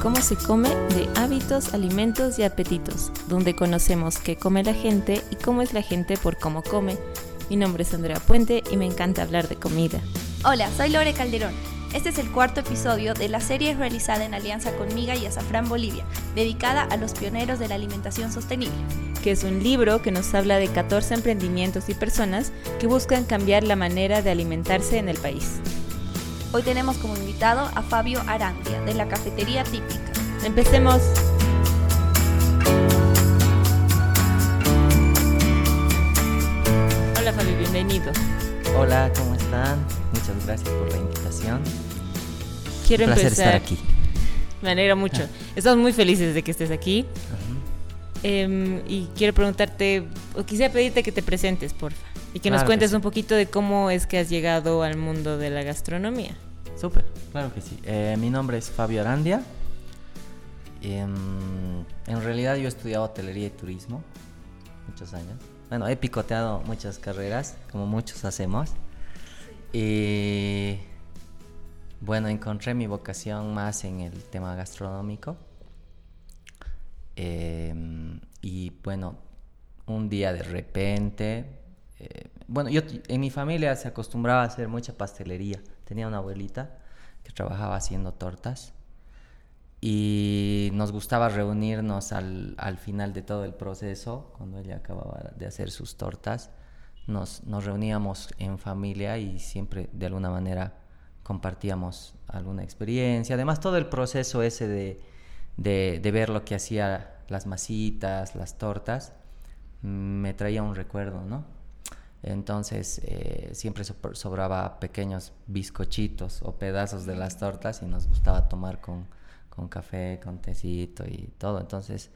cómo se come de hábitos, alimentos y apetitos, donde conocemos qué come la gente y cómo es la gente por cómo come. Mi nombre es Andrea Puente y me encanta hablar de comida. Hola, soy Lore Calderón. Este es el cuarto episodio de la serie realizada en alianza con Miga y Azafrán Bolivia, dedicada a los pioneros de la alimentación sostenible. Que es un libro que nos habla de 14 emprendimientos y personas que buscan cambiar la manera de alimentarse en el país. Hoy tenemos como invitado a Fabio Arandia, de la Cafetería Típica. Empecemos. Hola Fabio, bienvenido. Hola, ¿cómo están? Muchas gracias por la invitación. Quiero Un placer empezar. estar aquí. Me alegra mucho. Estamos muy felices de que estés aquí. Em, y quiero preguntarte, o quisiera pedirte que te presentes, porfa. Y que nos que cuentes sí. un poquito de cómo es que has llegado al mundo de la gastronomía. Súper, claro que sí. Eh, mi nombre es Fabio Arandia. Em, en realidad yo he estudiado hotelería y turismo muchos años. Bueno, he picoteado muchas carreras, como muchos hacemos. Y bueno, encontré mi vocación más en el tema gastronómico. Em, y bueno, un día de repente, eh, bueno, yo en mi familia se acostumbraba a hacer mucha pastelería. Tenía una abuelita que trabajaba haciendo tortas y nos gustaba reunirnos al, al final de todo el proceso, cuando ella acababa de hacer sus tortas. Nos, nos reuníamos en familia y siempre de alguna manera compartíamos alguna experiencia. Además, todo el proceso ese de, de, ver lo que hacía las masitas, las tortas, me traía un recuerdo, ¿no? Entonces eh, siempre so- sobraba pequeños bizcochitos o pedazos de las tortas y nos gustaba tomar con, con café, con tecito y todo. Entonces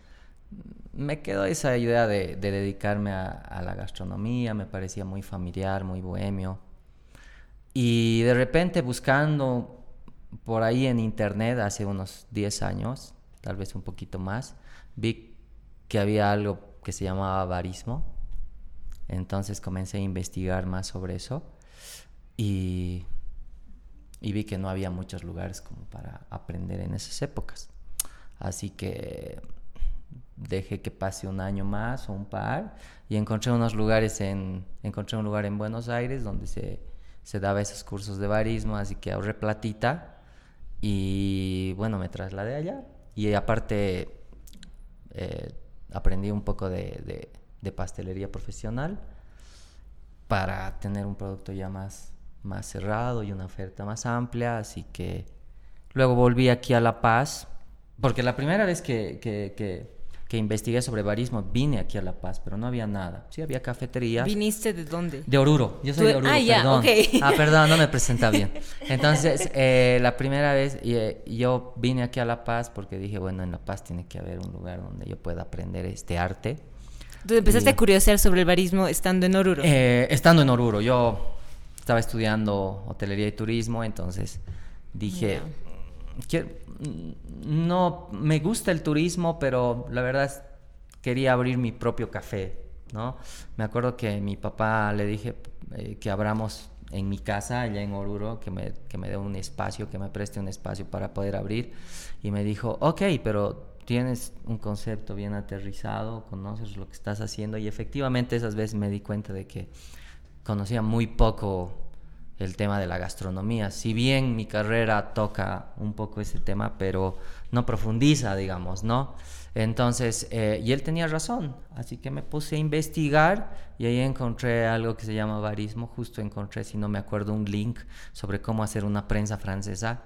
mm, me quedó esa idea de, de dedicarme a, a la gastronomía, me parecía muy familiar, muy bohemio. Y de repente buscando por ahí en internet hace unos 10 años, tal vez un poquito más, vi que había algo que se llamaba barismo. Entonces comencé a investigar más sobre eso y, vi que no había muchos lugares como para aprender en esas épocas. Así que dejé que pase un año más o un par y encontré unos lugares en encontré un lugar en Buenos Aires donde se, se daba esos cursos de barismo así que ahorré platita y bueno me trasladé allá y aparte eh, aprendí un poco de- de pastelería profesional para tener un producto ya más, más cerrado y una oferta más amplia. Así que luego volví aquí a La Paz, porque la primera vez que, que, que- que investigué sobre barismo vine aquí a La Paz, pero no había nada. Sí, había cafetería. ¿Viniste de dónde? De Oruro, yo soy de Oruro, ah, ya, perdón. ok. Ah, perdón, no me presenta bien. Entonces, eh, la primera vez eh, yo vine aquí a La Paz porque dije, bueno, en La Paz tiene que haber un lugar donde yo pueda aprender este arte. Tú empezaste Y- a curiosear sobre el barismo estando en Oruro. Eh, estando en Oruro, yo estaba estudiando hotelería y turismo, entonces dije, "Quiero- mm, no, me gusta el turismo, pero la verdad es, quería abrir mi propio café, ¿no? Me acuerdo que mi papá le dije eh, que abramos en mi casa, allá en Oruro, que me, que me dé un espacio, que me preste un espacio para poder abrir. Y me dijo, ok, pero tienes un concepto bien aterrizado, conoces lo que estás haciendo. Y efectivamente esas veces me di cuenta de que conocía muy poco el tema de la gastronomía. Si bien mi carrera toca un poco ese tema, pero no profundiza, digamos, ¿no? Entonces, eh, y él tenía razón, así que me puse a investigar y ahí encontré algo que se llama barismo, justo encontré, si no me acuerdo, un link sobre cómo hacer una prensa francesa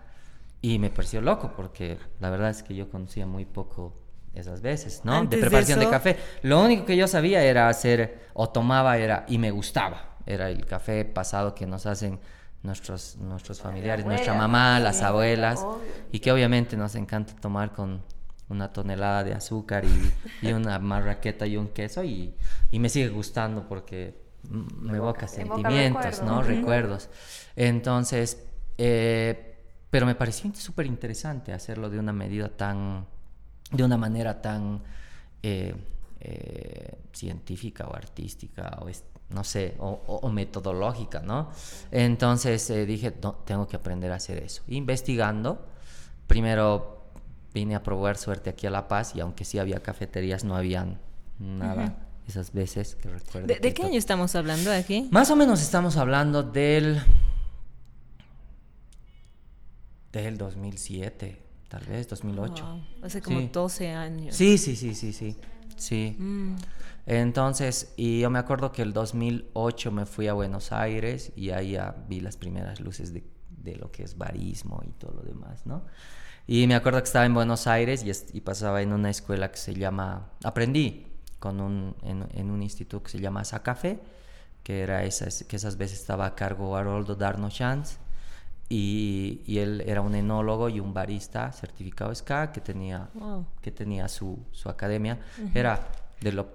y me pareció loco porque la verdad es que yo conocía muy poco esas veces, ¿no? Antes de de preparación de, eso- café. Lo único que yo sabía era hacer o tomaba era y me gustaba, era el café pasado que nos hacen nuestros nuestros familiares, nuestra mamá, las abuelas y que obviamente nos encanta tomar con una tonelada de azúcar y, y una marraqueta y un queso y, y me sigue gustando porque me evoca sentimientos, recuerdos. ¿no? Recuerdos. Entonces, eh, pero me pareció súper interesante hacerlo de una medida tan, de una manera tan eh, eh, científica o artística o no sé, o, o- o metodológica, ¿no? Entonces eh, dije, "No, tengo que aprender a hacer eso. Investigando, primero vine a probar suerte aquí a La Paz y aunque sí había cafeterías, no habían nada esas veces que recuerdo. ¿De, qué año estamos hablando aquí? Más o menos estamos hablando del... del 2007, tal vez, 2008. Hace como 12 años. Sí, sí, sí, sí, sí. Sí. Mm. Entonces, y yo me acuerdo que el 2008 me fui a Buenos Aires y ahí ya vi las primeras luces de, de lo que es barismo y todo lo demás, ¿no? Y me acuerdo que estaba en Buenos Aires y, y pasaba en una escuela que se llama, aprendí con un, en, en, un instituto que se llama Sacafé, que era esas, que esas veces estaba a cargo Haroldo Darno Chance y, y, él era un enólogo y un barista certificado SCA que tenía, que tenía su, su academia. Era de, lo,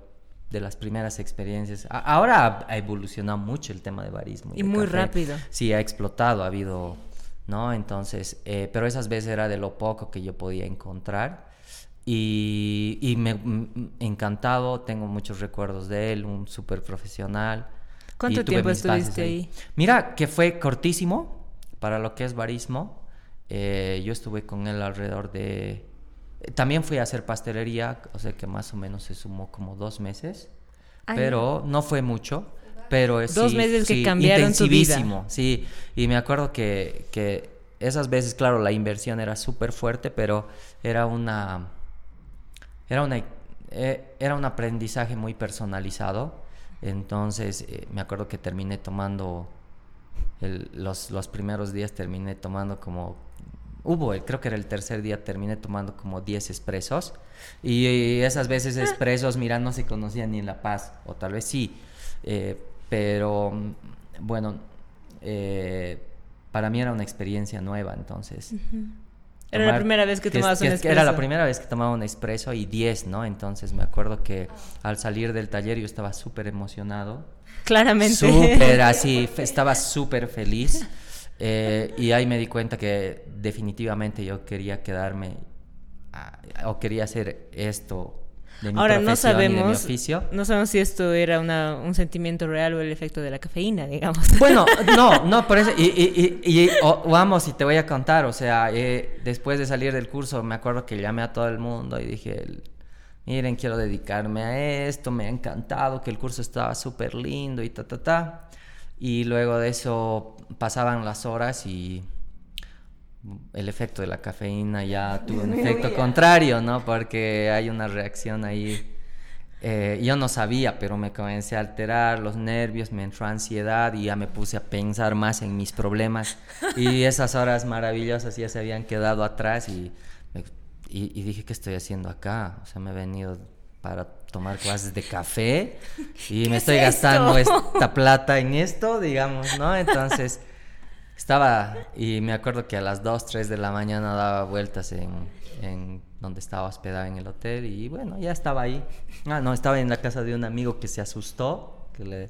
de las primeras experiencias. ahora ha, evolucionado mucho el tema de barismo. Y, muy rápido. Sí, ha explotado, ha habido, ¿no? Entonces, eh, pero esas veces era de lo poco que yo podía encontrar. Y, y me, encantado, tengo muchos recuerdos de él, un súper profesional. ¿Cuánto tiempo estuviste ahí? Mira, que fue cortísimo, para lo que es barismo, eh, yo estuve con él alrededor de... También fui a hacer pastelería, o sea que más o menos se sumó como dos meses, pero no fue mucho. Pero dos meses que cambiaron tu vida. Sí, y me acuerdo que, que esas veces, claro, la inversión era súper fuerte, pero era una... Era una eh, era un aprendizaje muy personalizado. Entonces, eh, me acuerdo que terminé tomando los, los primeros días terminé tomando como hubo, creo que era el tercer día, terminé tomando como 10 expresos. Y, esas veces ah. expresos, mira, no se conocían ni en La Paz, o tal vez sí. Eh, pero bueno, eh, para mí era una experiencia nueva, entonces. Era la primera vez que tomabas un expreso. Era la primera vez que tomaba un expreso y 10, ¿no? Entonces me acuerdo que al salir del taller yo estaba súper emocionado. Claramente. Súper así, estaba súper feliz. Eh, y ahí me di cuenta que definitivamente yo quería quedarme o quería hacer esto Ahora no sabemos, no sabemos si esto era un sentimiento real o el efecto de la cafeína, digamos. Bueno, no, no, por eso, y, y, y, vamos, y te voy a contar, o sea, eh, después de salir del curso me acuerdo que llamé a todo el mundo y dije, miren, quiero dedicarme a esto, me ha encantado, que el curso estaba súper lindo y ta, ta, ta. Y luego de eso pasaban las horas y el efecto de la cafeína ya tuvo un efecto contrario, ¿no? Porque hay una reacción ahí. Eh, yo no sabía, pero me comencé a alterar los nervios, me entró ansiedad y ya me puse a pensar más en mis problemas. Y esas horas maravillosas ya se habían quedado atrás y, y, dije, ¿qué estoy haciendo acá? O sea, me he venido para tomar clases de café y me estoy gastando esta plata en esto, digamos, ¿no? Entonces estaba, y me acuerdo que a las 2, 3 de la mañana daba vueltas en, en donde estaba hospedado en el hotel y bueno, ya estaba ahí. Ah, no, estaba en la casa de un amigo que se asustó, que, le,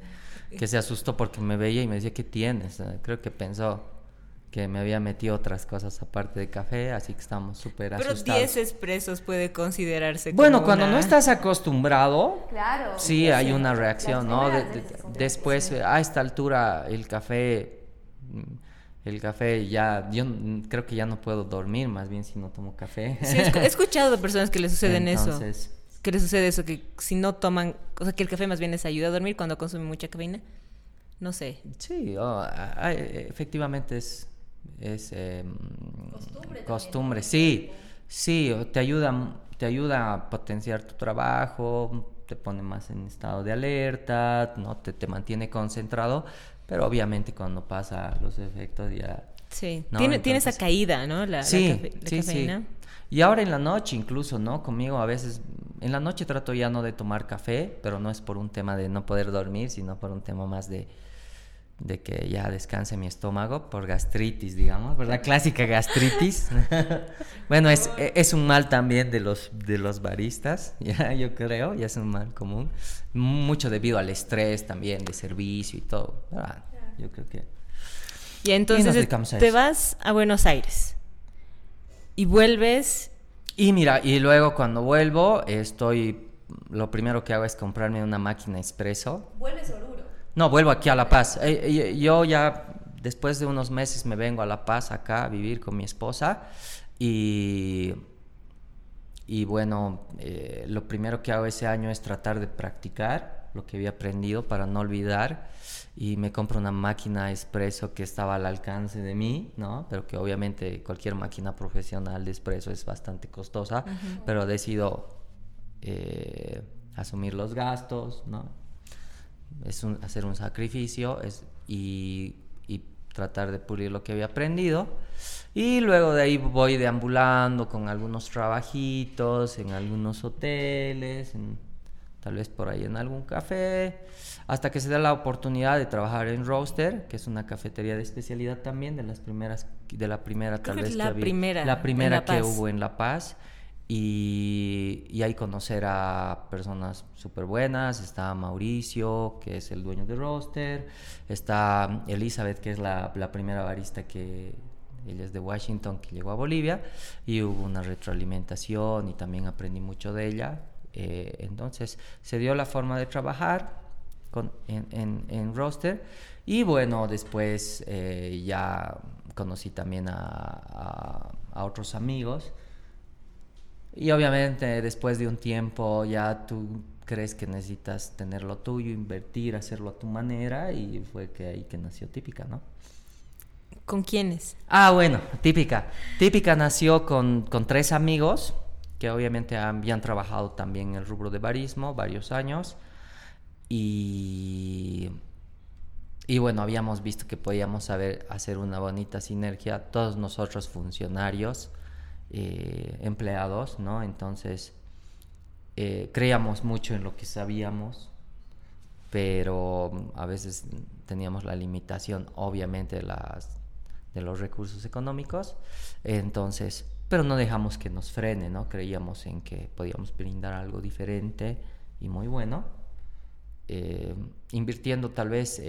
que se asustó porque me veía y me decía, ¿qué tienes? Creo que pensó que me había metido otras cosas aparte de café, así que estamos súper asustados. Pero 10 expresos puede considerarse Bueno, cuando no estás acostumbrado, claro, sí hay una reacción, ¿no? después, a esta altura, el café el café ya, yo creo que ya no puedo dormir más bien si no tomo café. Sí, he escuchado de personas que le suceden eso. Que le sucede eso, que si no toman, o sea, que el café más bien les ayuda a dormir cuando consumen mucha cafeína. No sé. Sí, oh, efectivamente es, es em, costumbre. costumbre. Sí, sí, te ayuda, te ayuda a potenciar tu trabajo, te pone más en estado de alerta, no te, te mantiene concentrado, pero obviamente cuando pasa los efectos ya... Sí, tiene, tiene esa caída, ¿no? La, sí, sí, Sí. Y ahora en la noche incluso, ¿no? Conmigo a veces, en la noche trato ya no de tomar café, pero no es por un tema de no poder dormir, sino por un tema más de de que ya descanse mi estómago por gastritis, digamos, la clásica gastritis. bueno, es, es, un mal también de los, de los baristas, ya yo creo, ya es un mal común, mucho debido al estrés también de servicio y todo. Ah, yo creo que... Y entonces te vas a Buenos Aires y vuelves... Y mira, y luego cuando vuelvo, estoy, lo primero que hago es comprarme una máquina expreso. ¿Vuelves Oruro? No, vuelvo aquí a La Paz. Eh, yo ya después de unos meses me vengo a La Paz acá a vivir con mi esposa y y bueno, eh, lo primero que hago ese año es tratar de practicar lo que había aprendido para no olvidar y me compro una máquina expreso que estaba al alcance de mí, ¿no? Pero que obviamente cualquier máquina profesional de expreso es bastante costosa, pero decido eh, asumir los gastos, ¿no? Es hacer un sacrificio es, y, y tratar de pulir lo que había aprendido. Y luego de ahí voy deambulando con algunos trabajitos en algunos hoteles, tal vez por ahí en algún café, hasta que se da la oportunidad de trabajar en Roaster, que es una cafetería de especialidad también, de las primeras, de la primera tal vez la primera, la primera que hubo en La Paz. Y, ahí conocer a personas súper buenas. Está Mauricio, que es el dueño de Roaster. Está Elizabeth, que es la, primera barista que, ella es de Washington, que llegó a Bolivia y hubo una retroalimentación y también aprendí mucho de ella. Eh, entonces se dio la forma de trabajar en, roster y bueno, después eh, ya conocí también a, otros amigos y obviamente después de un tiempo ya tú crees que necesitas tener lo tuyo, invertir, hacerlo a tu manera y fue que ahí que nació Típica, ¿no? ¿Con quiénes? Ah, bueno, típica. Típica nació con, con, tres amigos que obviamente habían trabajado también en el rubro de barismo varios años. Y, y bueno, habíamos visto que podíamos saber hacer una bonita sinergia, todos nosotros funcionarios, eh, empleados, ¿no? Entonces, eh, creíamos mucho en lo que sabíamos, pero a veces teníamos la limitación, obviamente, de las de los recursos económicos. Entonces, pero no dejamos que nos frene, ¿no? Creíamos en que podíamos brindar algo diferente y muy bueno, eh, invirtiendo tal vez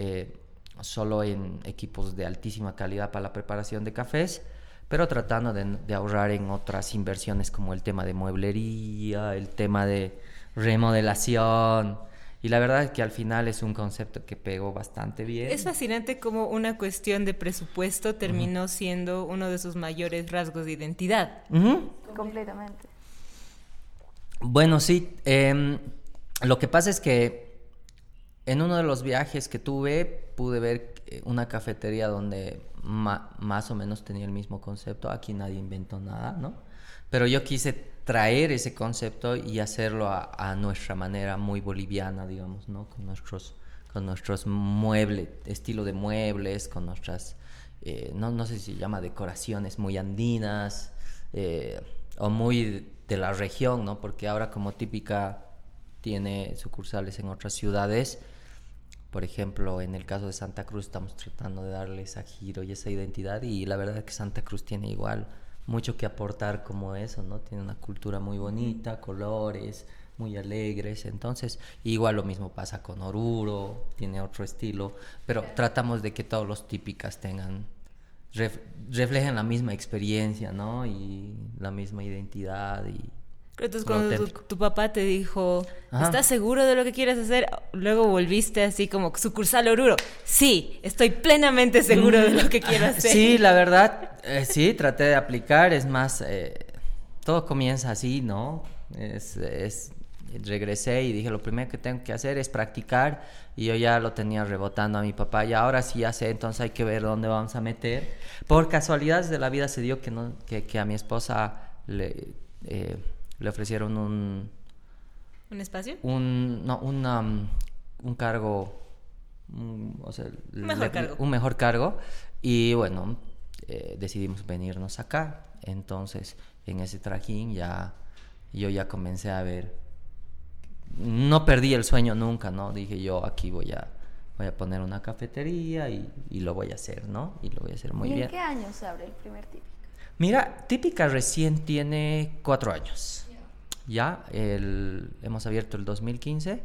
solo en equipos de altísima calidad para la preparación de cafés, pero tratando de, de ahorrar en otras inversiones como el tema de mueblería, el tema de remodelación, y la verdad es que al final es un concepto que pegó bastante bien. Es fascinante cómo una cuestión de presupuesto terminó siendo uno de sus mayores rasgos de identidad. Completamente. Bueno, sí. Em, lo que pasa es que en uno de los viajes que tuve pude ver una cafetería donde más o menos tenía el mismo concepto. Aquí nadie inventó nada, ¿no? Pero yo quise traer ese concepto y hacerlo a, nuestra manera muy boliviana, digamos, ¿no? Con nuestros, con nuestros muebles, estilo de muebles, con nuestras, eh, no, no sé si se llama decoraciones muy andinas eh, o muy de la región, ¿no? Porque ahora como típica tiene sucursales en otras ciudades. Por ejemplo, en el caso de Santa Cruz estamos tratando de darle ese giro y esa identidad y la verdad es que Santa Cruz tiene igual mucho que aportar como eso, ¿no? Tiene una cultura muy bonita, colores muy alegres, entonces igual lo mismo pasa con Oruro, tiene otro estilo, pero tratamos de que todos los típicas tengan reflejen la misma experiencia, ¿no? Y la misma identidad y entonces cuando tu, papá te dijo, ¿estás seguro de lo que quieres hacer? Luego volviste así como sucursal Oruro. Sí, estoy plenamente seguro de lo que quiero hacer. Sí, la verdad, eh, sí, traté de aplicar. Es más, eh, todo comienza así, ¿no? Es, es, regresé y dije, lo primero que tengo que hacer es practicar. Y yo ya lo tenía rebotando a mi papá. Y ahora sí ya sé, entonces hay que ver dónde vamos a meter. Por casualidades de la vida se dio que, no, que, que a mi esposa le... Eh, le ofrecieron un... ¿Un espacio? Un, no, um, un cargo, o sea, un mejor cargo. Un mejor cargo. Y bueno, eh, decidimos venirnos acá. Entonces, en ese trajín ya, yo ya comencé a ver, no perdí el sueño nunca, ¿no? Dije yo aquí voy a, voy a poner una cafetería y, y lo voy a hacer, ¿no? Y lo voy a hacer muy bien. ¿En qué año se abre el primer típica? Mira, típica recién tiene cuatro años ya, el, hemos abierto el 2015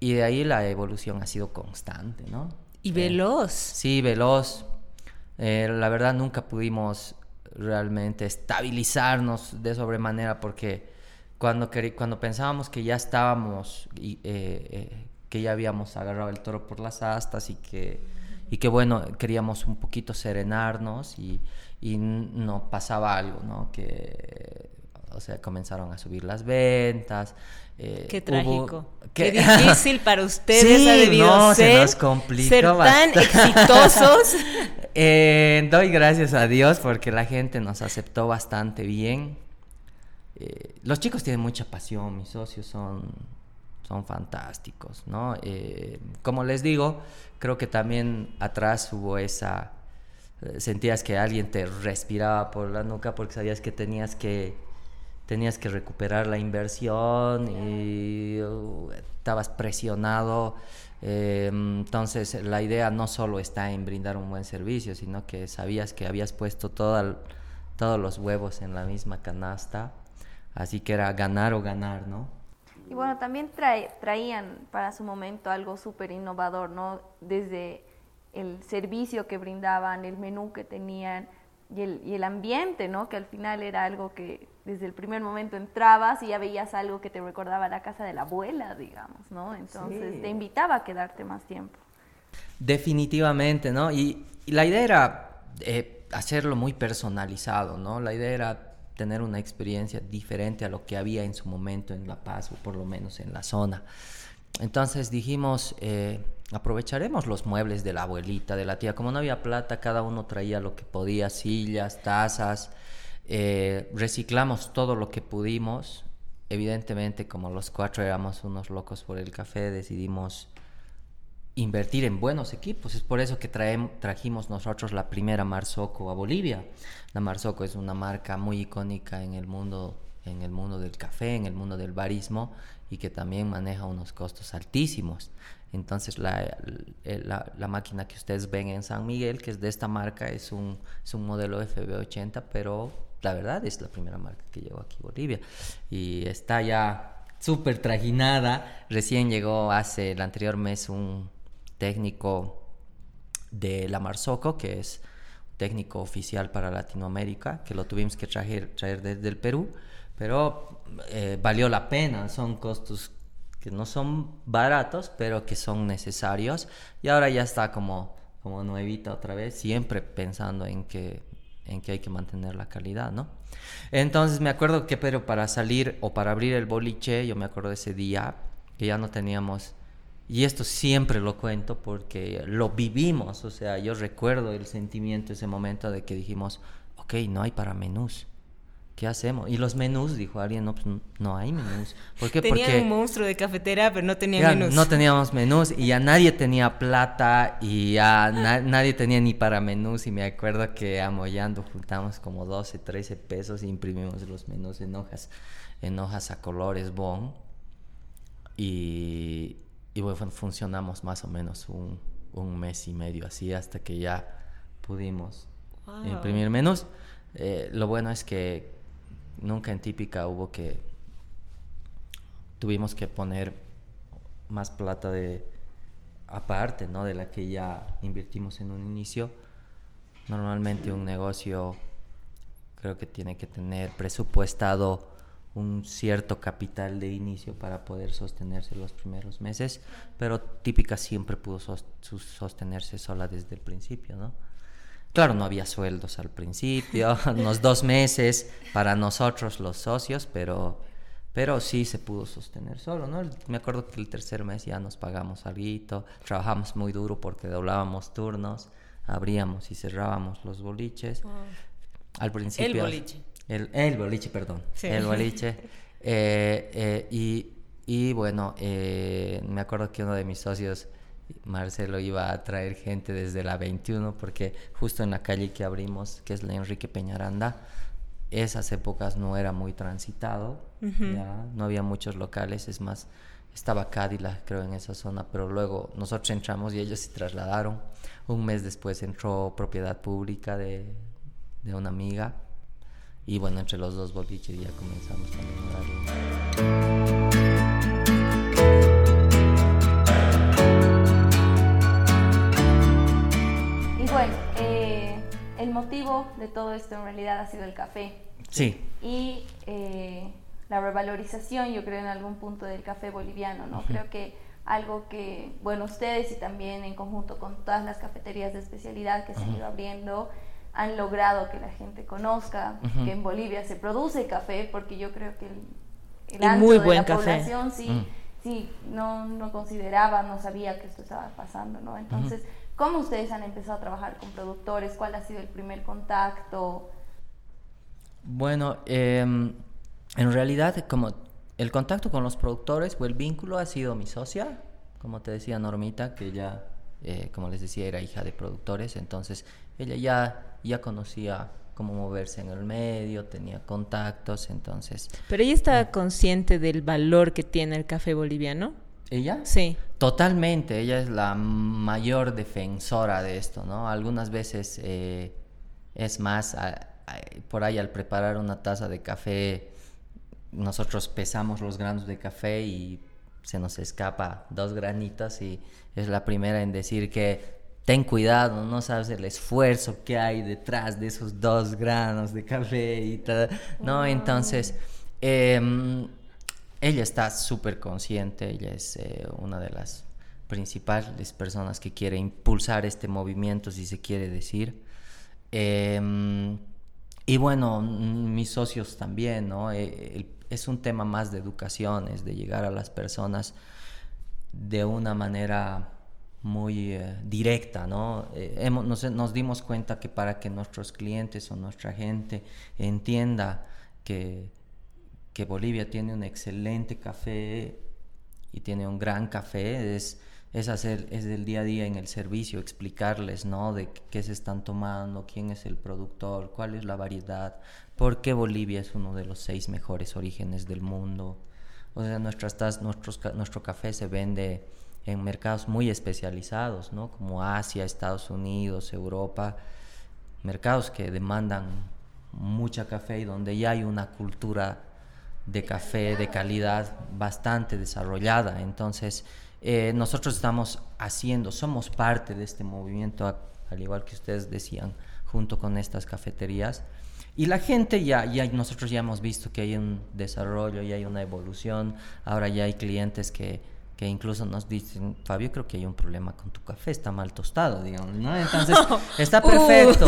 y de ahí la evolución ha sido constante, ¿no? Y veloz. sí, veloz. Eh, la verdad nunca pudimos realmente estabilizarnos de sobremanera porque cuando, cuando pensábamos que ya estábamos y eh, eh, que ya habíamos agarrado el toro por las astas y que, y que bueno, queríamos un poquito serenarnos y, y no pasaba algo, ¿no? Que o sea, comenzaron a subir las ventas. Eh, Qué trágico. Qué difícil para ustedes sí, ha debido no, ser, se nos complicó ser tan exitosos. Eh, doy gracias a Dios porque la gente nos aceptó bastante bien. Eh, los chicos tienen mucha pasión, mis socios son, son fantásticos, ¿no? como les digo, creo que también atrás hubo esa... sentías que alguien te respiraba por la nuca porque sabías que tenías que tenías que recuperar la inversión y uh, estabas presionado. Em, entonces la idea no solo está en brindar un buen servicio, sino que sabías que habías puesto todos los huevos en la misma canasta, así que era ganar o ganar, ¿no? Y bueno, también traían para su momento algo súper innovador, ¿no? Desde el servicio que brindaban, el menú que tenían, y el, y el ambiente, ¿no? Que al final era algo que desde el primer momento entrabas y ya veías algo que te recordaba la casa de la abuela, digamos, ¿no? Entonces te invitaba a quedarte más tiempo. Definitivamente, ¿no? Y, la idea era eh, hacerlo muy personalizado, ¿no? La idea era tener una experiencia diferente a lo que había en su momento en La Paz o por lo menos en la zona. Entonces dijimos, eh, aprovecharemos los muebles de la abuelita, de la tía. Como no había plata, cada uno traía lo que podía, sillas, tazas. Eh, reciclamos todo lo que pudimos. Evidentemente, como los cuatro éramos unos locos por el café, decidimos invertir en buenos equipos. Es por eso que trajimos nosotros la primera Marsoco a Bolivia. La Marsoco es una marca muy icónica en el mundo en el mundo del café, en el mundo del barismo y que también maneja unos costos altísimos. Entonces la, la, máquina que ustedes ven en San Miguel, que es de esta marca, es un, es un modelo FB80, pero la verdad es la primera marca que llegó aquí a Bolivia y está ya súper trajinada. Recién llegó hace el anterior mes un técnico de la Marsoco, que es técnico oficial para Latinoamérica, que lo tuvimos que traer, traer desde el Perú pero eh, valió la pena, son costos que no son baratos, pero que son necesarios. Y ahora ya está como, como nuevita otra vez, siempre pensando en que, en que hay que mantener la calidad, ¿no? Entonces me acuerdo que, pero para salir o para abrir el boliche, yo me acuerdo ese día que ya no teníamos, y esto siempre lo cuento porque lo vivimos, o sea, yo recuerdo el sentimiento, ese momento de que dijimos, ok, no hay para menús. ¿Qué hacemos? Y los menús, dijo alguien, no, pues no hay menús. ¿Por qué? Tenían Porque un monstruo de cafetera, pero no tenían menús. No teníamos menús y ya nadie tenía plata y ya nadie tenía ni para menús. Y me acuerdo que amollando juntamos como 12, 13 pesos y imprimimos los menús en hojas, en hojas a colores bon. Y, y bueno, funcionamos más o menos un, un, mes y medio así hasta que ya pudimos imprimir menús. Eh, lo bueno es que nunca en típica hubo que tuvimos que poner más plata de aparte, ¿no? De la que ya invertimos en un inicio. Normalmente un negocio creo que tiene que tener presupuestado un cierto capital de inicio para poder sostenerse los primeros meses, pero típica siempre pudo sostenerse sola desde el principio, ¿no? Claro, no había sueldos al principio, unos dos meses para nosotros los socios, pero, pero sí se pudo sostener solo, ¿no? Me acuerdo que el tercer mes ya nos pagamos algo, trabajamos muy duro porque doblábamos turnos, abríamos y cerrábamos los boliches. Al principio... El boliche. El, boliche, perdón. El boliche. Eh, eh, y, y, bueno, eh, me acuerdo que uno de mis socios Marcelo iba a traer gente desde la 21 porque justo en la calle que abrimos, que es la Enrique Peñaranda, esas épocas no era muy transitado, no había muchos locales, es más, estaba Cadillac creo en esa zona, pero luego nosotros entramos y ellos se trasladaron. Un mes después entró propiedad pública de, de una amiga y bueno, entre los dos boliches ya comenzamos a mejorar. El motivo de todo esto en realidad ha sido el café. Sí. Y eh, la revalorización, yo creo, en algún punto del café boliviano, ¿no? Creo que algo que, bueno, ustedes y también en conjunto con todas las cafeterías de especialidad que se han ido abriendo, han logrado que la gente conozca que en Bolivia se produce café, porque yo creo que el, el muy de buen la café. población sí, Mm. sí no, no consideraba, no sabía que esto estaba pasando, ¿no? Entonces, ¿cómo ustedes han empezado a trabajar con productores? ¿Cuál ha sido el primer contacto? Bueno, em, en realidad, como el contacto con los productores o el vínculo ha sido mi socia, como te decía Normita, que ella, eh, como les decía, era hija de productores, entonces ella ya, ya conocía cómo moverse en el medio, tenía contactos, entonces... Pero ella está consciente del valor que tiene el café boliviano. ¿Ella? Sí. Totalmente, ella es la mayor defensora de esto, ¿no? Algunas veces eh, es más, a- a- por ahí al preparar una taza de café, nosotros pesamos los granos de café y se nos escapa dos granitos y es la primera en decir que ten cuidado, no sabes el esfuerzo que hay detrás de esos dos granos de café y ¿no? Entonces, em, ella está súper consciente, ella es eh, una de las principales personas que quiere impulsar este movimiento, si se quiere decir. Em, y bueno, mm, mis socios también, ¿no? Eh, es un tema más de educación, es de llegar a las personas de una manera muy eh, directa, ¿no? Hemos- nos dimos cuenta que para que nuestros clientes o nuestra gente entienda que, que Bolivia tiene un excelente café y tiene un gran café, es, es hacer, es del día a día en el servicio, explicarles, ¿no? De qué se están tomando, quién es el productor, cuál es la variedad, por qué Bolivia es uno de los seis mejores orígenes del mundo. O sea, nuestras nuestros, nuestro café se vende en mercados muy especializados, ¿no? Como Asia, Estados Unidos, Europa, mercados que demandan mucha café y donde ya hay una cultura de café de calidad bastante desarrollada. Entonces, eh, nosotros estamos haciendo, somos parte de este movimiento, al igual que ustedes decían, junto con estas cafeterías. Y la gente ya, ya, nosotros ya hemos visto que hay un desarrollo, ya hay una evolución. Ahora ya hay clientes que, que incluso nos dicen, Fabio, creo que hay un problema con tu café, está mal tostado, digamos, ¿no? Entonces, está perfecto.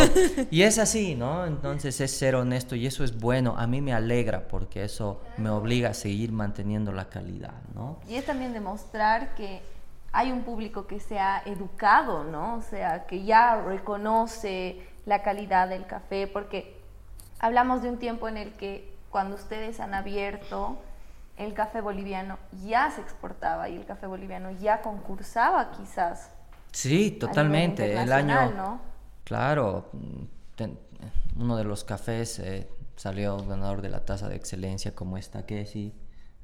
Y es así, ¿no? Entonces es ser honesto y eso es bueno. A mí me alegra porque eso me obliga a seguir manteniendo la calidad, ¿no? Y es también demostrar que hay un público que se ha educado, ¿no? O sea, que ya reconoce la calidad del café, porque hablamos de un tiempo en el que cuando ustedes han abierto, el café boliviano ya se exportaba y el café boliviano ya concursaba quizás. Sí, totalmente. El año... ¿no? Claro, mm, ten- uno de los cafés eh, salió ganador de la tasa de excelencia como esta Kesi,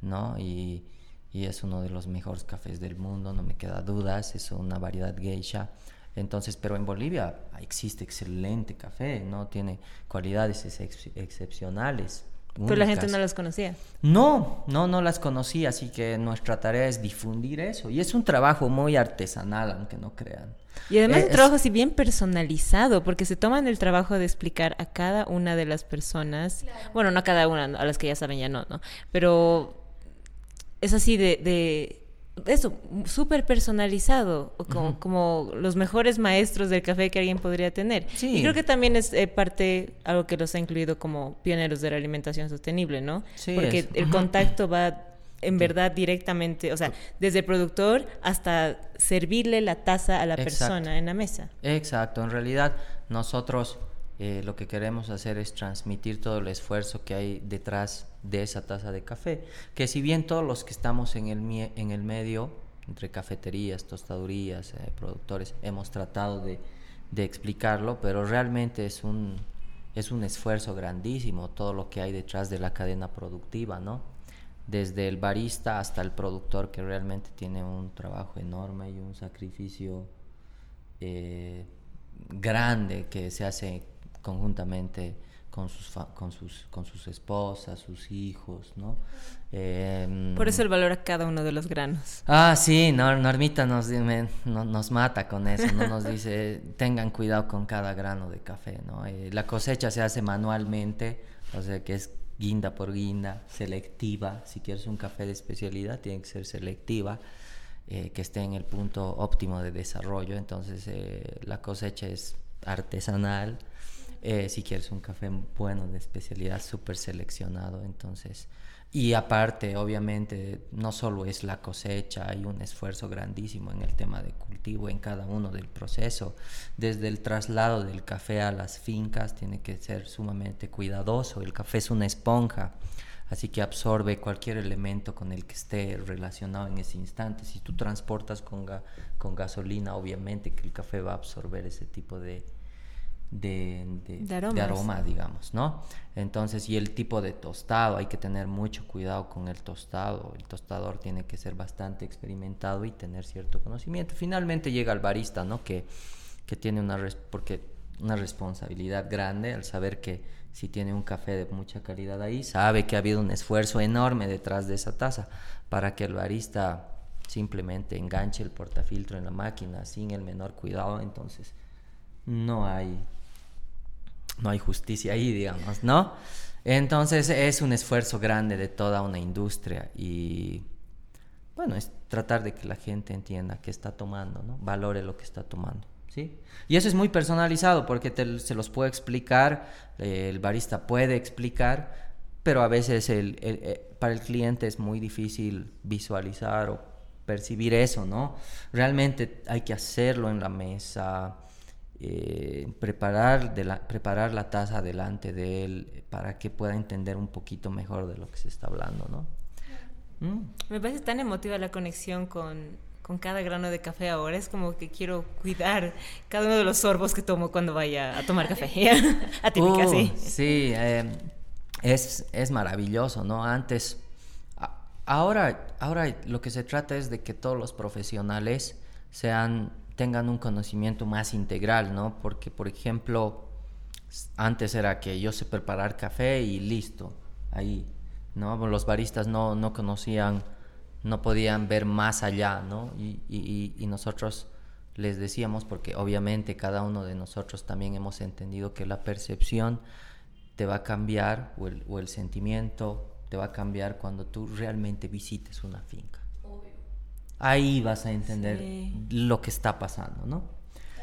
¿no? Y, y es uno de los mejores cafés del mundo, no me queda dudas, es una variedad geisha. Entonces, pero en Bolivia existe excelente café, ¿no? Tiene cualidades excep- excepcionales. Pero la gente no los conocía. No, no, no las conocí, así que nuestra tarea es difundir eso. Y es un trabajo muy artesanal, aunque no crean. Y además Eh, un es- trabajo así bien personalizado, porque se toman el trabajo de explicar a cada una de las personas, bueno, no a cada una, a las que ya saben ya no, ¿no? Pero es así de, de eso, súper personalizado, o como, como los mejores maestros del café que alguien podría tener. Sí. Y creo que también es eh, parte, algo que los ha incluido como pioneros de la alimentación sostenible, ¿no? Sí, Porque es. el contacto va en verdad directamente, o sea, desde el productor hasta servirle la taza a la Exacto. persona en la mesa. Exacto, en realidad nosotros eh, lo que queremos hacer es transmitir todo el esfuerzo que hay detrás de esa taza de café, que si bien todos los que estamos en el, en el medio, entre cafeterías, tostadurías, eh, productores, hemos tratado de, de explicarlo, pero realmente es un, es un esfuerzo grandísimo todo lo que hay detrás de la cadena productiva, ¿no? Desde el barista hasta el productor que realmente tiene un trabajo enorme y un sacrificio eh, grande que se hace conjuntamente con sus, con sus, con sus esposas, sus hijos, ¿no? Em, Por eso el valor a cada uno de los granos. Ah, sí, Nor- Normita nos, me- no- nos mata con eso, ¿no? Nos dice, tengan cuidado con cada grano de café, ¿no? Eh, la cosecha se hace manualmente, o sea que es guinda por guinda, selectiva. Si quieres un café de especialidad, tiene que ser selectiva, eh, que esté en el punto óptimo de desarrollo. Entonces, eh, la cosecha es artesanal. Eh, si quieres un café bueno de especialidad, súper seleccionado, entonces... Y aparte, obviamente, no solo es la cosecha, hay un esfuerzo grandísimo en el tema de cultivo en cada uno del proceso. Desde el traslado del café a las fincas tiene que ser sumamente cuidadoso. El café es una esponja, así que absorbe cualquier elemento con el que esté relacionado en ese instante. Si tú transportas con, con gasolina, obviamente que el café va a absorber ese tipo de, de, aroma, digamos, ¿no? Entonces, y el tipo de tostado, hay que tener mucho cuidado con el tostado. El tostador tiene que ser bastante experimentado y tener cierto conocimiento. Finalmente llega el barista, ¿no? Que, que tiene una, porque una responsabilidad grande al saber que si tiene un café de mucha calidad ahí, sabe que ha habido un esfuerzo enorme detrás de esa taza para que el barista simplemente enganche el portafiltro en la máquina sin el menor cuidado, entonces no hay no hay justicia ahí, digamos, ¿no? Entonces es un esfuerzo grande de toda una industria y bueno, es tratar de que la gente entienda qué está tomando, ¿no? Valore lo que está tomando, ¿sí? Y eso es muy personalizado porque se los puede explicar, el barista puede explicar, pero a veces el, eh, para el cliente es muy difícil visualizar o percibir eso, ¿no? Realmente hay que hacerlo en la mesa, eh, preparar, de la, preparar la taza delante de él para que pueda entender un poquito mejor de lo que se está hablando, ¿no? Mm. Me parece tan emotiva la conexión con, con, cada grano de café ahora. Es como que quiero cuidar cada uno de los sorbos que tomo cuando vaya a tomar café. Atípica, uh, sí. Sí, em, es, es maravilloso, ¿no? Antes, ahora, ahora lo que se trata es de que todos los profesionales sean tengan un conocimiento más integral, ¿no? Porque, por ejemplo, antes era que yo sé preparar café y listo, ahí, ¿no? Los baristas no, no conocían, no podían ver más allá, ¿no? Y, nosotros les decíamos, porque obviamente cada uno de nosotros también hemos entendido que la percepción te va a cambiar o el sentimiento te va a cambiar cuando tú realmente visites una finca ahí vas a entender lo que está pasando, ¿no?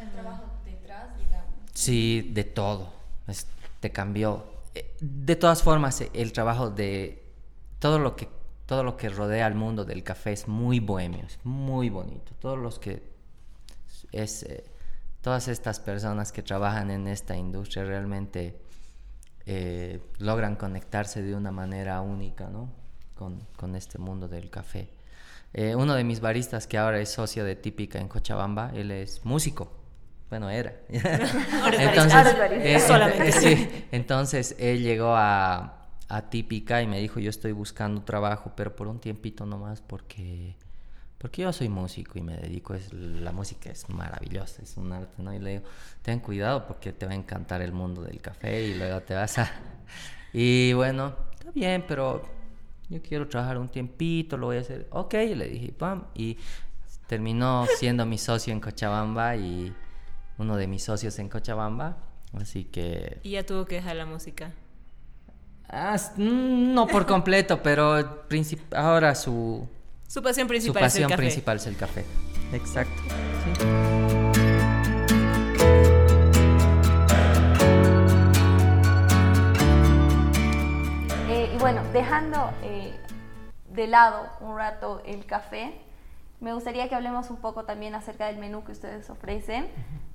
El trabajo detrás, digamos. Sí, de todo. te cambió. Eh, de todas formas, eh, el trabajo de todo lo que todo lo que rodea al mundo del café es muy bohemio, es muy bonito. Todos los que es eh, todas estas personas que trabajan en esta industria realmente logran conectarse de una manera única, ¿no? Con, con este mundo del café. Eh, uno de mis baristas, que ahora es socio de Típica en Cochabamba, él es músico. Bueno, era. entonces, eh, Solamente. Sí, entonces él llegó a, a, Típica y me dijo, yo estoy buscando trabajo, pero por un tiempito nomás porque, porque yo soy músico y me dedico, es, la música es maravillosa, es un arte, ¿no? Y le digo, ten cuidado porque te va a encantar el mundo del café y luego te vas a... Y bueno, está bien, pero yo quiero trabajar un tiempito, lo voy a hacer. Ok, le dije, pam. Y terminó siendo mi socio en Cochabamba y uno de mis socios en Cochabamba. Así que... ¿Y ya tuvo que dejar la música? Ah, mm, no por completo, pero ahora su... Su pasión principal, es, el café. principal es el café. Exacto. Bueno, dejando eh, de lado un rato el café, me gustaría que hablemos un poco también acerca del menú que ustedes ofrecen.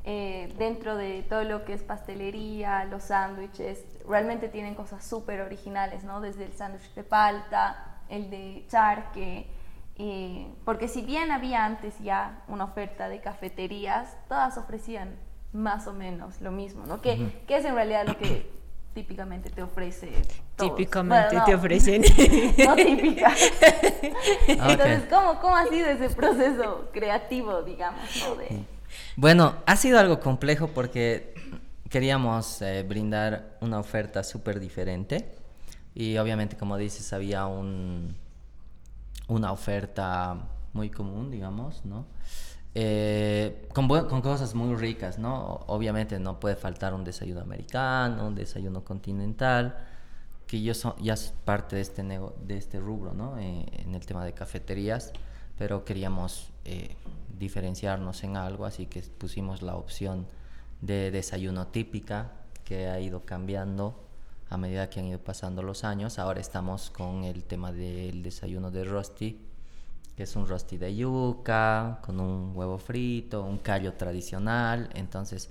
Eh, dentro de todo lo que es pastelería, los sándwiches, realmente tienen cosas súper originales, ¿no? Desde el sándwich de palta, el de charque, eh, porque si bien había antes ya una oferta de cafeterías, todas ofrecían más o menos lo mismo, ¿no? ¿Qué, ¿qué es en realidad lo que típicamente te ofrece. Típicamente te ofrecen. No típica. Entonces, ¿cómo, ¿cómo, ha sido ese proceso creativo, digamos? Bueno, ha sido algo complejo porque queríamos eh, brindar una oferta súper diferente y obviamente, como dices, había un, una oferta muy común, digamos, ¿no? Eh, con, cosas muy ricas, ¿no? Obviamente no puede faltar un desayuno americano, un desayuno continental, que yo ya es parte de este, de este rubro, ¿no? Eh, en el tema de cafeterías, pero queríamos eh, diferenciarnos en algo, así que pusimos la opción de desayuno típica, que ha ido cambiando a medida que han ido pasando los años. Ahora estamos con el tema del desayuno de rosti, que es un rosti de yuca, con un huevo frito, un callo tradicional. Entonces,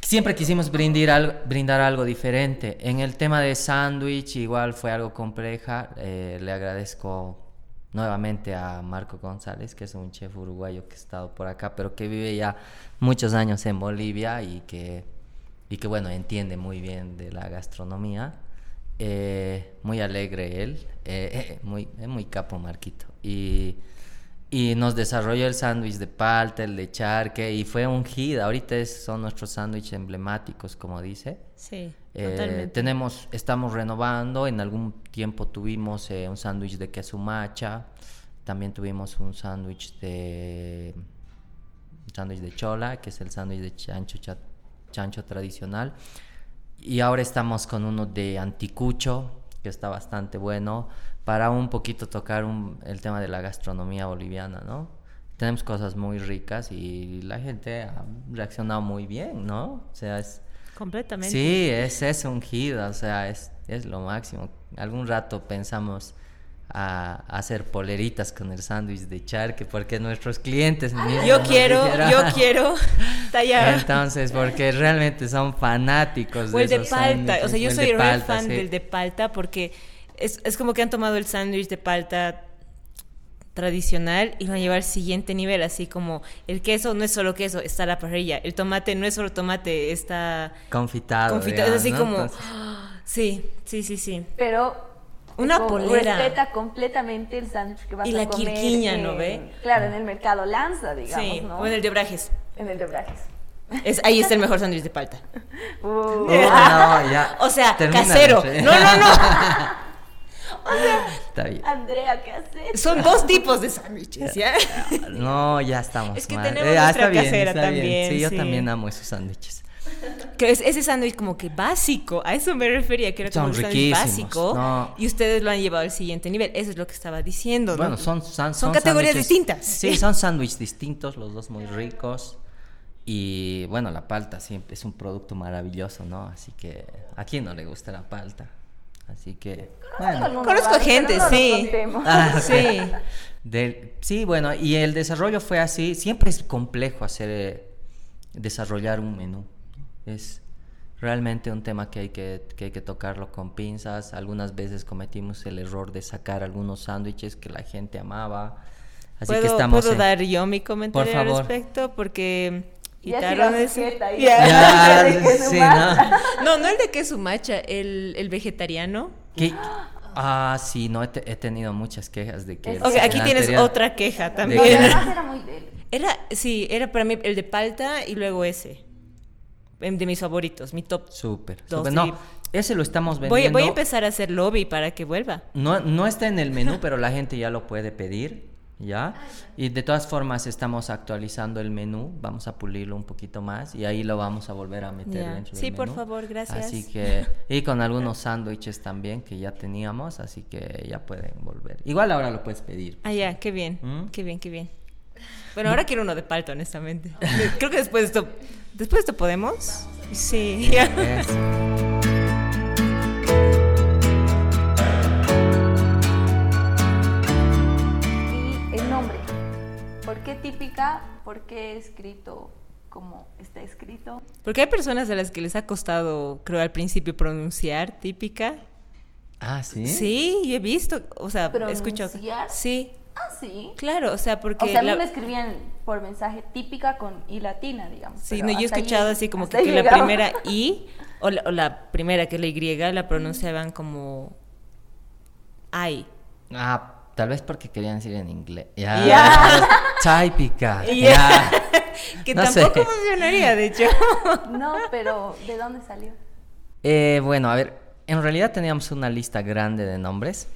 siempre quisimos brindar, brindar algo diferente. En el tema de sándwich, igual fue algo compleja. Eh, le agradezco nuevamente a Marco González, que es un chef uruguayo que ha estado por acá, pero que vive ya muchos años en Bolivia y que, y que bueno, entiende muy bien de la gastronomía. Eh, muy alegre él, eh, muy, es muy capo Marquito. Y, y nos desarrolló el sándwich de palta, el de charque, y fue un hit. Ahorita son nuestros sándwiches emblemáticos, como dice. Sí, Eh, tenemos, estamos renovando. En algún tiempo tuvimos eh, un sándwich de queso macha. También tuvimos un sándwich de sándwich de chola, que es el sándwich de chancho, cha- chancho tradicional. Y ahora estamos con uno de anticucho, que está bastante bueno, para un poquito tocar un- el tema de la gastronomía boliviana, ¿no? Tenemos cosas muy ricas y la gente ha reaccionado muy bien, ¿no? O sea, es... Completamente. Sí, es, es un hit, o sea, es, es lo máximo. Algún rato pensamos a, a hacer poleritas con el sándwich de charque, porque nuestros clientes... mismos Yo quiero, dijeron- yo quiero tallar. Entonces, porque realmente son fanáticos O de el de esos palta. O sea, yo soy de re palta, fan sí. del de palta porque es, es como que han tomado el sándwich de palta tradicional y lo han llevado al siguiente nivel, así como el queso no es solo queso, está a la parrilla, el tomate no es solo tomate, está Confitado. confitado, es así como... Entonces, Sí, sí, sí, sí. Pero Una como polera. respeta completamente el sándwich que vas Y a la comer quirquiña, en- ¿no ve? Claro, en el mercado Lanza, digamos, sí, ¿no? o en el de Brajes. En el de Brajes. Es, ahí está el mejor sándwich de palta. Uh, Oh, no, ya. O sea, Termina, casero. sí. No, no, no. Está bien. Andrea, ¿qué haces? Son dos tipos de sándwiches, ¿ya? No, ya estamos. Es que mal. tenemos ah, nuestra está bien, casera bien. también, Sí, yo también amo esos sándwiches. Que es ese sándwich como que básico, a eso me refería, que era como Son un sándwich básico no. y ustedes lo han llevado al siguiente nivel, eso es lo que estaba diciendo, ¿no? Bueno, son, son, Son categorías sándwiches- distintas. Sí, son sándwiches distintos, los dos muy ricos. Y bueno, la palta siempre es un producto maravilloso, ¿no? Así que a quién no le gusta la palta. Así que, bueno. Conozco gente, sí. Ah. Sí. Del- sí, bueno, y el desarrollo fue así. Siempre es complejo hacer, eh, desarrollar un menú. Es realmente un tema que hay que, que hay que tocarlo con pinzas. Algunas veces cometimos el error de sacar algunos sándwiches que la gente amaba. Así ¿Puedo, que estamos ¿puedo en- dar yo mi comentario Por al favor. respecto? Porque Ya ese-. Ya. Ya, De que su sí, masa. ¿no? No, no el de queso macha, el, el vegetariano. ¿Qué? Ah, sí, no, he, te- he tenido muchas quejas de que... el- Ok, aquí tienes anterior- otra queja también. era muy. Era, sí, era para mí el de palta y luego ese. Em, De mis favoritos, mi top. Súper, sí. No, ese lo estamos vendiendo. Voy, voy a empezar a hacer lobby para que vuelva. No, no está en el menú, pero la gente ya lo puede pedir, ¿ya? Y de todas formas estamos actualizando el menú, vamos a pulirlo un poquito más y ahí lo vamos a volver a meter Ya. dentro Sí, del por menú. favor, gracias. Así que, y con algunos sándwiches también que ya teníamos, así que ya pueden volver. Igual ahora lo puedes pedir. Ah, ya, qué bien, ¿Mm? qué bien, qué bien. Bueno, ahora quiero uno de palta, honestamente. Creo que después de esto, después de esto podemos. Sí. Eso. Y el nombre. ¿Por qué típica? ¿Por qué escrito como está escrito? Porque hay personas a las que les ha costado, creo, al principio pronunciar típica. Ah, ¿sí? Sí, yo he visto, o sea, he escuchado. ¿Pronunciar? Sí, Ah, sí. claro, o sea, porque O sea, a mí la- me escribían por mensaje típica con I latina, digamos. Sí, no, yo he ahí- escuchado así como que, la primera I o la, o la primera que es la Y la pronunciaban como ay. Ah, tal vez porque querían decir en inglés. Ya. Ya. Ya. que No tampoco sé. funcionaría, de hecho. No, pero ¿de dónde salió? Eh, bueno, a ver, en realidad teníamos una lista grande de nombres.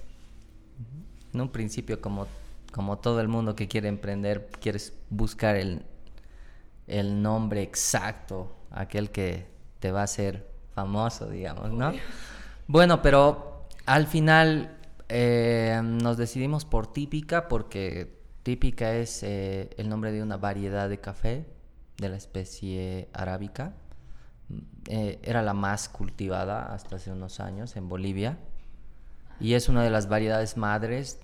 En un principio, como, como todo el mundo que quiere emprender, quieres buscar el, el nombre exacto, aquel que te va a hacer famoso, digamos, ¿no? Bueno, pero al final eh, nos decidimos por típica porque típica es eh, el nombre de una variedad de café de la especie arábica. Eh, era la más cultivada hasta hace unos años en Bolivia. Y es una de las variedades madres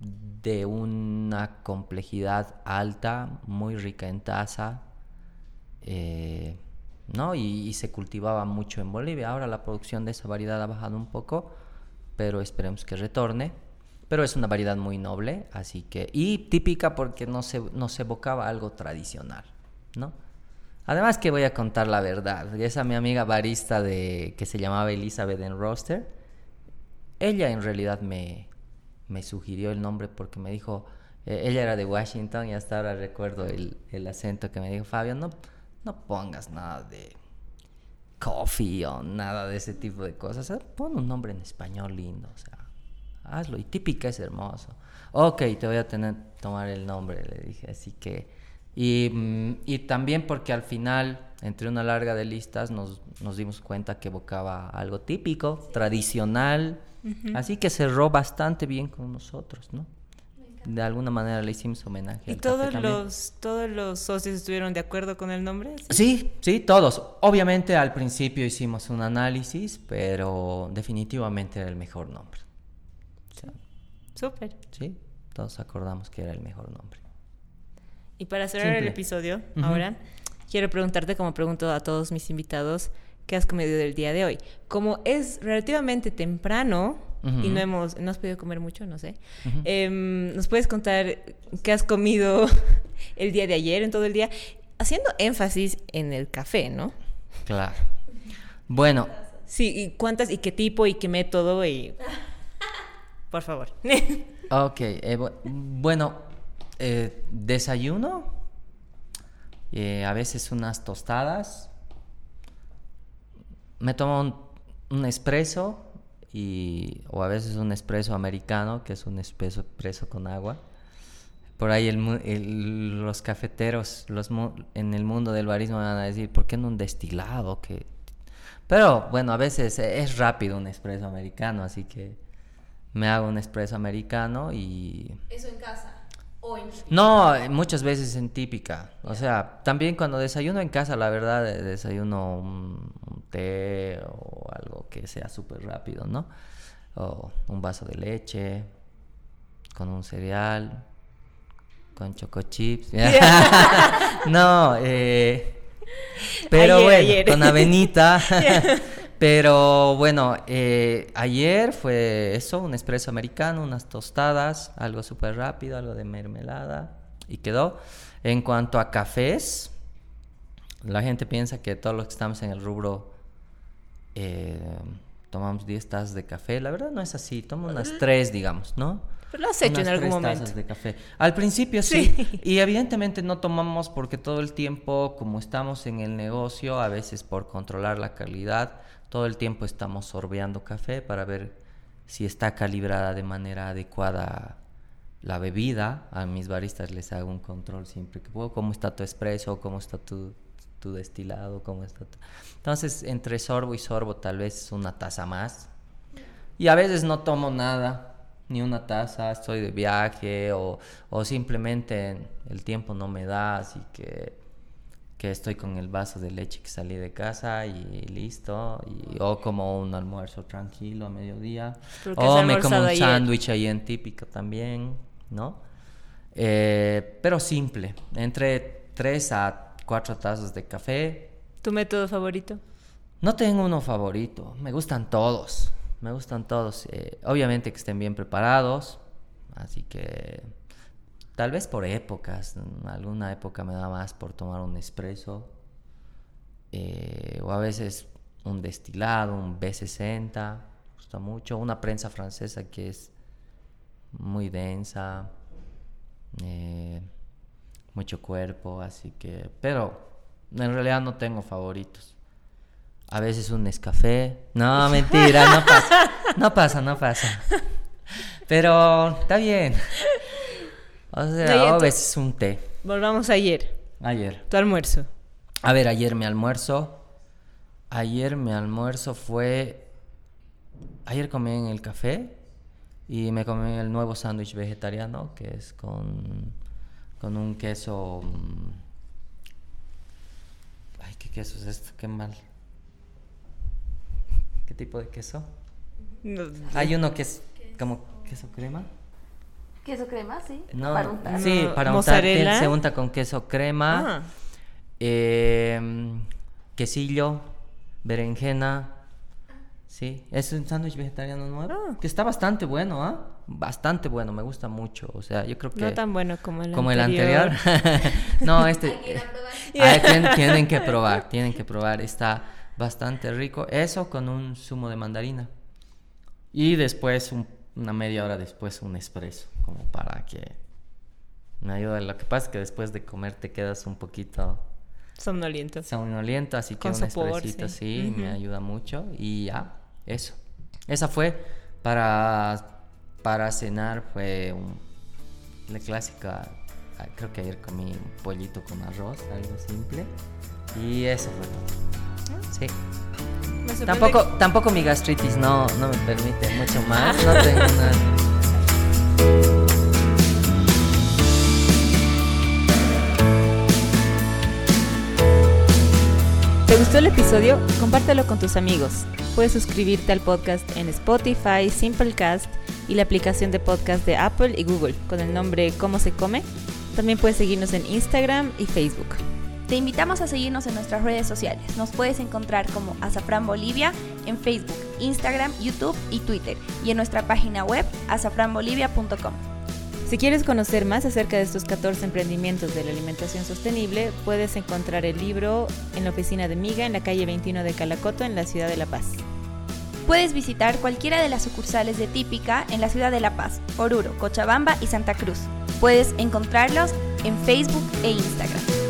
de una complejidad alta, muy rica en taza, eh, ¿no? Y, se cultivaba mucho en Bolivia. Ahora la producción de esa variedad ha bajado un poco, pero esperemos que retorne. Pero es una variedad muy noble, así que... Y típica porque no se, no se evocaba algo tradicional, ¿no? Además que voy a contar la verdad. Esa mi amiga barista de, que se llamaba Elizabeth en Roster, ella en realidad me, me sugirió el nombre porque me dijo, eh, ella era de Washington y hasta ahora recuerdo el, el, acento que me dijo, Fabio, no, no pongas nada de coffee o nada de ese tipo de cosas, pon un nombre en español lindo, o sea, hazlo y típica es hermoso. Ok, te voy a tener tomar el nombre, le dije, así que... Y, mm, y también porque al final, entre una larga de listas, nos, nos dimos cuenta que evocaba algo típico, tradicional, Así que cerró bastante bien con nosotros, ¿no? De alguna manera le hicimos homenaje. ¿Y todos los, todos los socios estuvieron de acuerdo con el nombre? ¿sí? sí, todos. Obviamente al principio hicimos un análisis, pero definitivamente era el mejor nombre. Súper. Sí, todos acordamos que era el mejor nombre. Y para cerrar el episodio, ahora, quiero preguntarte, como pregunto a todos mis invitados, ¿qué has comido del día de hoy? Como es relativamente temprano y no hemos, no has podido comer mucho, no sé, em, ¿nos puedes contar qué has comido el día de ayer, en todo el día? Haciendo énfasis en el café, ¿no? Claro. Bueno. Sí, y cuántas, y qué tipo, y qué método, y... Por favor. ok, eh, bueno, eh, desayuno, eh, a veces unas tostadas, me tomo un, un espresso y, o a veces un espresso americano, que es un espresso, con agua. Por ahí el, los cafeteros los, en el mundo del barismo van a decir, ¿por qué no un destilado? Que... Pero bueno, a veces es rápido un espresso americano, así que me hago un espresso americano y... ¿Eso en casa? No, muchas veces en típica. O sea, también cuando desayuno en casa, la verdad, desayuno un, té o algo que sea súper rápido, ¿no? O un vaso de leche con un cereal, con choco chips. no, eh, pero bueno, con avenita. Pero bueno, eh, ayer fue eso, un espresso americano, unas tostadas, algo súper rápido, algo de mermelada y quedó. En cuanto a cafés, la gente piensa que todos los que estamos en el rubro eh, tomamos 10 tazas de café. La verdad no es así, tomo unas 3, digamos, ¿no? Pero lo has hecho en algún momento. Tazas de café. Al principio sí. Y evidentemente no tomamos porque todo el tiempo, como estamos en el negocio, a veces por controlar la calidad, todo el tiempo estamos sorbeando café para ver si está calibrada de manera adecuada la bebida. A mis baristas les hago un control siempre que puedo, cómo está tu espresso, cómo está tu, tu destilado, cómo está Entonces, entre sorbo y sorbo tal vez una taza más. Y a veces no tomo nada, ni una taza, estoy de viaje o, o simplemente el tiempo no me da, así que que estoy con el vaso de leche que salí de casa y listo, y, o como un almuerzo tranquilo a mediodía, o me como un sándwich ahí en típico también, ¿no? Eh, pero simple, entre tres a cuatro tazas de café. ¿Tu método favorito? No tengo uno favorito, me gustan todos, me gustan todos, eh, obviamente que estén bien preparados, así que Tal vez por épocas, en alguna época me da más por tomar un espresso, eh, o a veces un destilado, un B60, gusta mucho, una prensa francesa que es muy densa, eh, mucho cuerpo, así que, pero en realidad no tengo favoritos. A veces un Nescafé, no, mentira, no pasa, no pasa, no pasa. Pero está bien. O sea, a veces un té. Volvamos ayer. Ayer. Tu almuerzo. A ver, ayer mi almuerzo. Ayer mi almuerzo fue. Ayer comí en el café y me comí el nuevo sándwich vegetariano que es con, con un queso. Mm, ay, ¿qué queso es esto? Qué mal. Tipo de queso. No, Hay uno que es como queso crema. Queso crema, sí. No, Para untar. sí, para untar se unta con queso crema, Ah, eh, quesillo, berenjena. Sí, es un sándwich vegetariano nuevo Ah. que está bastante bueno, ¿ah? Bastante bueno, me gusta mucho. O sea, yo creo que no tan bueno como el como anterior. el anterior. no, este Ay, tienen, tienen que probar, tienen que probar. Está bastante rico. Eso con un zumo de mandarina. Y después, un- una media hora después, un espresso. Como para que me ayude. Lo que pasa es que después de comer te quedas un poquito Somnoliento. somnoliento, así que Con un sopor, espresito sí. sí, me ayuda mucho. Y ya, eso. Esa fue para, para cenar, fue un- la clásica. ah, Creo que ayer comí un pollito con arroz, algo simple. Y eso fue todo. Sí. Tampoco, tampoco mi gastritis no, no me permite mucho más. No tengo nada. ¿Te gustó el episodio? Compártelo con tus amigos. Puedes suscribirte al podcast en Spotify, Simplecast y la aplicación de podcast de Apple y Google con el nombre ¿Cómo se come? También puedes seguirnos en Instagram y Facebook. Te invitamos a seguirnos en nuestras redes sociales. Nos puedes encontrar como Azafrán Bolivia en Facebook, Instagram, YouTube y Twitter y en nuestra página web azafranbolivia.com. Si quieres conocer más acerca de estos 14 emprendimientos de la alimentación sostenible, puedes encontrar el libro en la oficina de Miga en la calle 21 de Calacoto en la ciudad de La Paz. Puedes visitar cualquiera de las sucursales de Típica en la ciudad de La Paz, Oruro, Cochabamba y Santa Cruz. Puedes encontrarlos en Facebook e Instagram.